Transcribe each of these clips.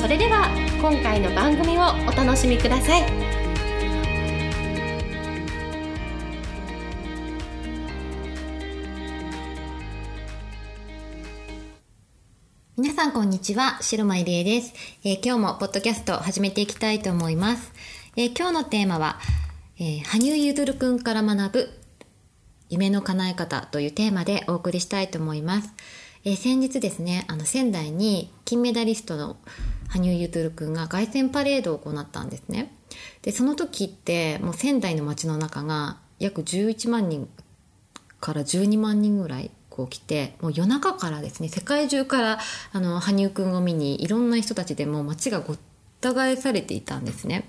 それでは今回の番組をお楽しみください皆さんこんにちは、白間入江です、えー、今日もポッドキャストを始めていきたいと思います。えー、今日のテーマは、えー、羽生結弦くんから学ぶ夢の叶え方というテーマでお送りしたいと思います。えー、先日ですね、あの仙台に金メダリストの羽生結弦くんが凱旋パレードを行ったんですね。で、その時ってもう仙台の街の中が約11万人から12万人ぐらいこう来てもう夜中からですね世界中からあの羽生くんを見にいろんな人たちでもう街がごった返されていたんですね。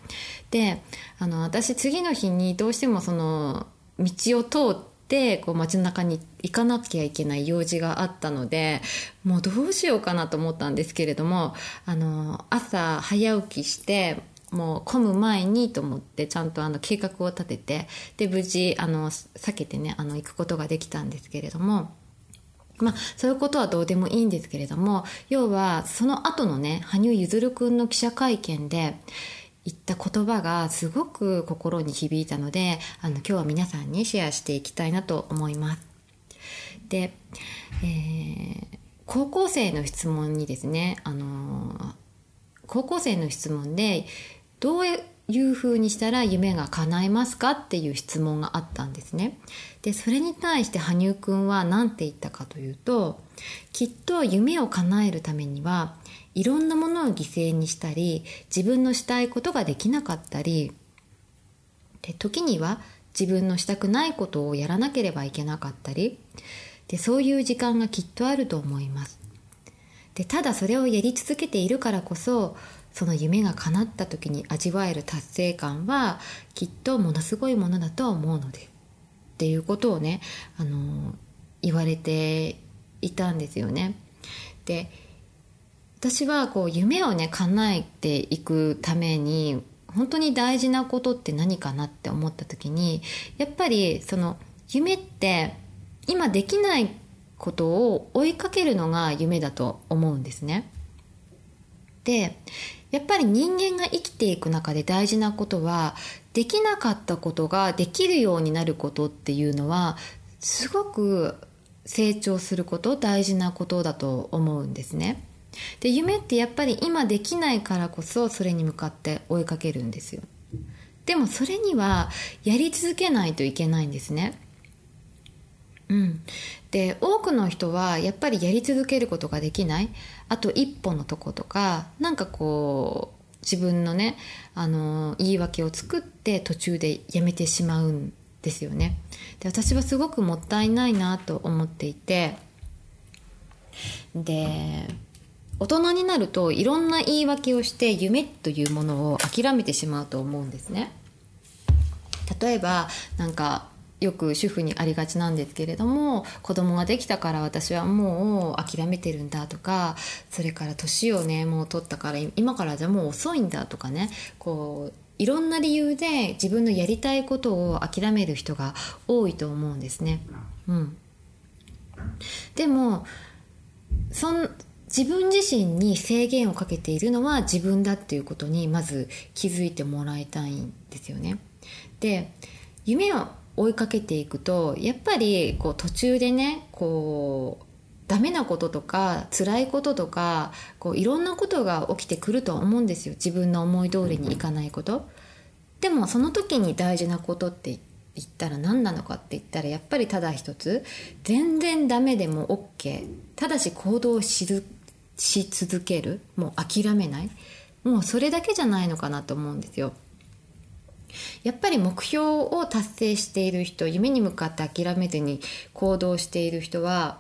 であの私次の日にどうしてもその道を通ってこう街の中に行かなきゃいけない用事があったのでもうどうしようかなと思ったんですけれどもあの朝早起きしてもう混む前にと思ってちゃんとあの計画を立ててで無事あの避けてねあの行くことができたんですけれども。まあ、そういうことはどうでもいいんですけれども要はその後のね羽生結弦君の記者会見で言った言葉がすごく心に響いたのであの今日は皆さんにシェアしていきたいなと思います。で、えー、高校生の質問にですね、あの高校生の質問でどういうふうにしたら夢が叶えますかっていう質問があったんですね。でそれに対して羽生くんは何て言ったかというときっと夢を叶えるためにはいろんなものを犠牲にしたり自分のしたいことができなかったりで時には自分のしたくないことをやらなければいけなかったりでそういう時間がきっとあると思いますでただそれをやり続けているからこそその夢が叶った時に味わえる達成感はきっとものすごいものだと思うのでっていうことをねあの言われていたんですよね。で私はこう夢をね叶えていくために本当に大事なことって何かなって思った時にやっぱりその夢って今できないことを追いかけるのが夢だと思うんですね。でやっぱり人間が生きていく中で大事なことはできなかったことができるようになることっていうのはすごく成長すること大事なことだと思うんですね。で夢ってやっぱり今できないからこそそれに向かって追いかけるんですよ。でもそれにはやり続けないといけないんですね。うん。で多くの人はやっぱりやり続けることができない。あと一歩のとことかなんかこう自分のねあの言い訳を作って途中でやめてしまうんですよね。で私はすごくもったいないなと思っていて。で大人になるといろんな言い訳をして夢というものを諦めてしまうと思うんですね例えばなんかよく主婦にありがちなんですけれども子供ができたから私はもう諦めてるんだとかそれから年をねもう取ったから今からじゃもう遅いんだとかねこういろんな理由で自分のやりたいことを諦める人が多いと思うんですね。うん、でもそん自分自身に制限をかけているのは自分だっていうことにまず気づいてもらいたいんですよね。で夢を追いかけていくとやっぱりこう途中でねこうダメなこととか辛いこととかこういろんなことが起きてくると思うんですよ自分の思い通りにいかないこと。でもその時に大事なことって言ったら何なのかって言ったらやっぱりただ一つ全然ダメでも OK ただし行動をしし続けるもう諦めない。もうそれだけじゃないのかなと思うんですよ。やっぱり目標を達成している人夢に向かって諦めずに行動している人は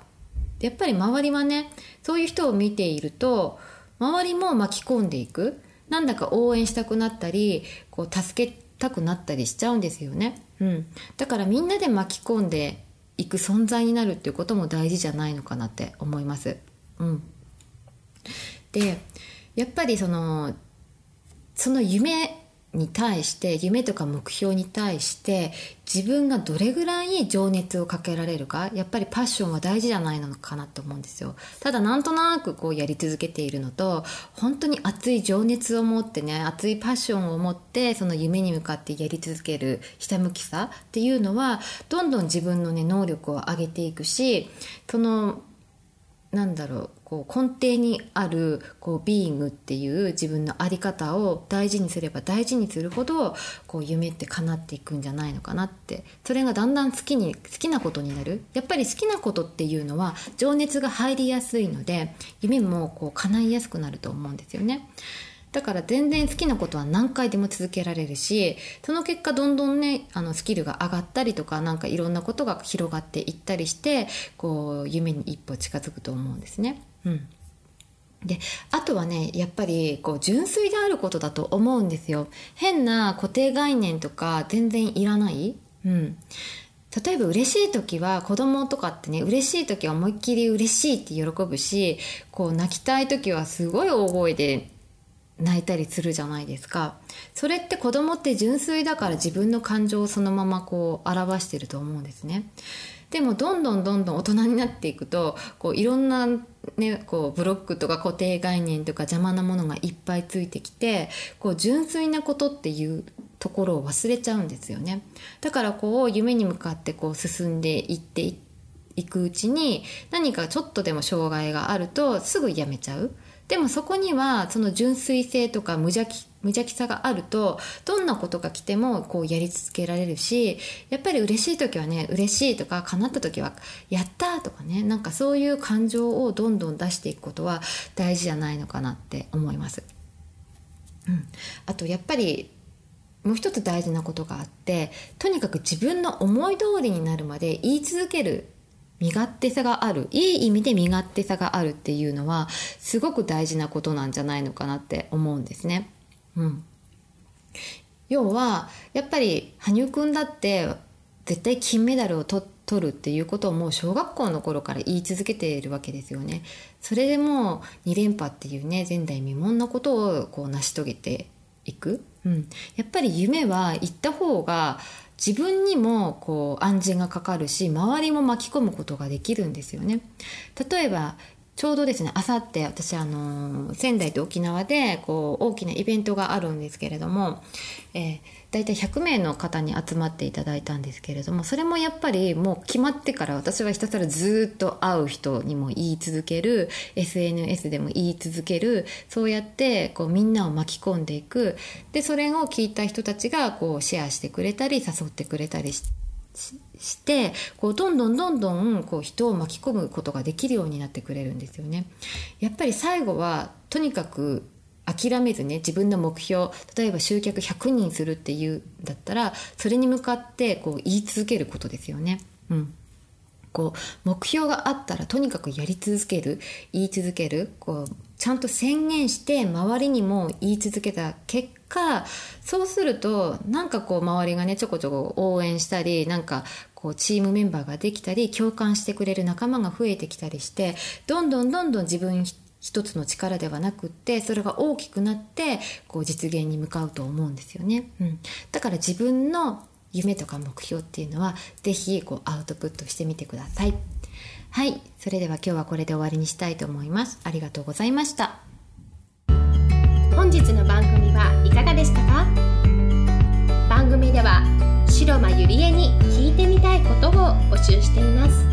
やっぱり周りはねそういう人を見ていると周りも巻き込んでいく。なんだか応援したくなったりこう助けたくなったりしちゃうんですよね、うん、だからみんなで巻き込んでいく存在になるっていうことも大事じゃないのかなって思います。うん、でやっぱりそのその夢に対して夢とか目標に対して自分がどれぐらい情熱をかけられるかやっぱりパッションは大事じゃないのかなと思うんですよ。ただなんとなくこうやり続けているのと本当に熱い情熱を持ってね熱いパッションを持ってその夢に向かってやり続けるひたむきさっていうのはどんどん自分のね能力を上げていくしそのなんだろうこう根底にあるこうビーイングっていう自分の在り方を大事にすれば大事にするほどこう夢って叶っていくんじゃないのかなってそれがだんだん好きに好きなことになるやっぱり好きなことっていうのは情熱が入りやすいので夢もこう叶いやすくなると思うんですよね。だから全然好きなことは何回でも続けられるしその結果どんどんねあのスキルが上がったりとか何かいろんなことが広がっていったりしてこう夢に一歩近づくと思うんですね。うん。であとはねやっぱりこう純粋であることだと思うんですよ。変な固定概念とか全然いらない。うん。例えば嬉しい時は子供とかってね嬉しい時は思いっきり嬉しいって喜ぶしこう泣きたい時はすごい大声で泣いたりするじゃないですか。それって子供って純粋だから自分の感情をそのままこう表してると思うんですね。でもどんどんどんどん大人になっていくとこういろんな、ね、こうブロックとか固定概念とか邪魔なものがいっぱいついてきてこう純粋なことっていうところを忘れちゃうんですよね。だからこう夢に向かってこう進んでいっていくうちに何かちょっとでも障害があるとすぐやめちゃう。でもそこにはその純粋性とか無邪気無邪気さがあるとどんなことが来てもこうやり続けられるしやっぱり嬉しい時はね嬉しいとか叶った時はやったとかねなんかそういう感情をどんどん出していくことは大事じゃないのかなって思います。うん、あとやっぱりもう一つ大事なことがあってとにかく自分の思い通りになるまで言い続ける身勝手さがあるいい意味で身勝手さがあるっていうのはすごく大事なことなんじゃないのかなって思うんですね。うん、要はやっぱり羽生くんだって絶対金メダルを取るっていうことをもう小学校の頃から言い続けているわけですよね。それでも2連覇っていうね前代未聞なことをこう成し遂げていく、うん、やっぱり夢は行った方が自分にもこう暗示がかかるし周りも巻き込むことができるんですよね。例えばちょうどですねあさって私あの仙台と沖縄でこう大きなイベントがあるんですけれども、えー、大体100名の方に集まっていただいたんですけれどもそれもやっぱりもう決まってから私はひたすらずっと会う人にも言い続ける SNS でも言い続けるそうやってこうみんなを巻き込んでいくでそれを聞いた人たちがこうシェアしてくれたり誘ってくれたりして。してこうどんどんどんどんこう人を巻き込むことができるようになってくれるんですよね。やっぱり最後はとにかく諦めずね自分の目標例えば集客100人するっていうんだったらそれに向かってこう言い続けることですよね。うんこう目標があったらとにかくやり続ける言い続けるこうちゃんと宣言して周りにも言い続けた結果そうするとなんかこう周りがねちょこちょこ応援したりなんかこうチームメンバーができたり共感してくれる仲間が増えてきたりしてどんどんどんどん自分一つの力ではなくってそれが大きくなってこう実現に向かうと思うんですよね。うん、だから自分の夢とか目標っていうのは是非こうアウトプットしてみてください。はい、それでは今日はこれで終わりにしたいと思います。ありがとうございました。本日の番組はいかがでしたか？白間ゆりえに聞いてみたいことを募集しています。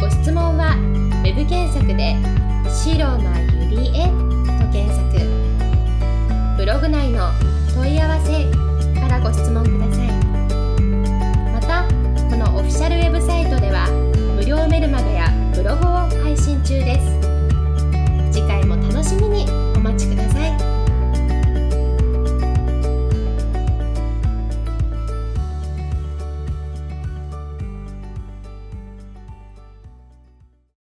ご質問は web 検索で「白間ゆりえ」と検索。ブログ内の「問い合わせ」からご質問ください。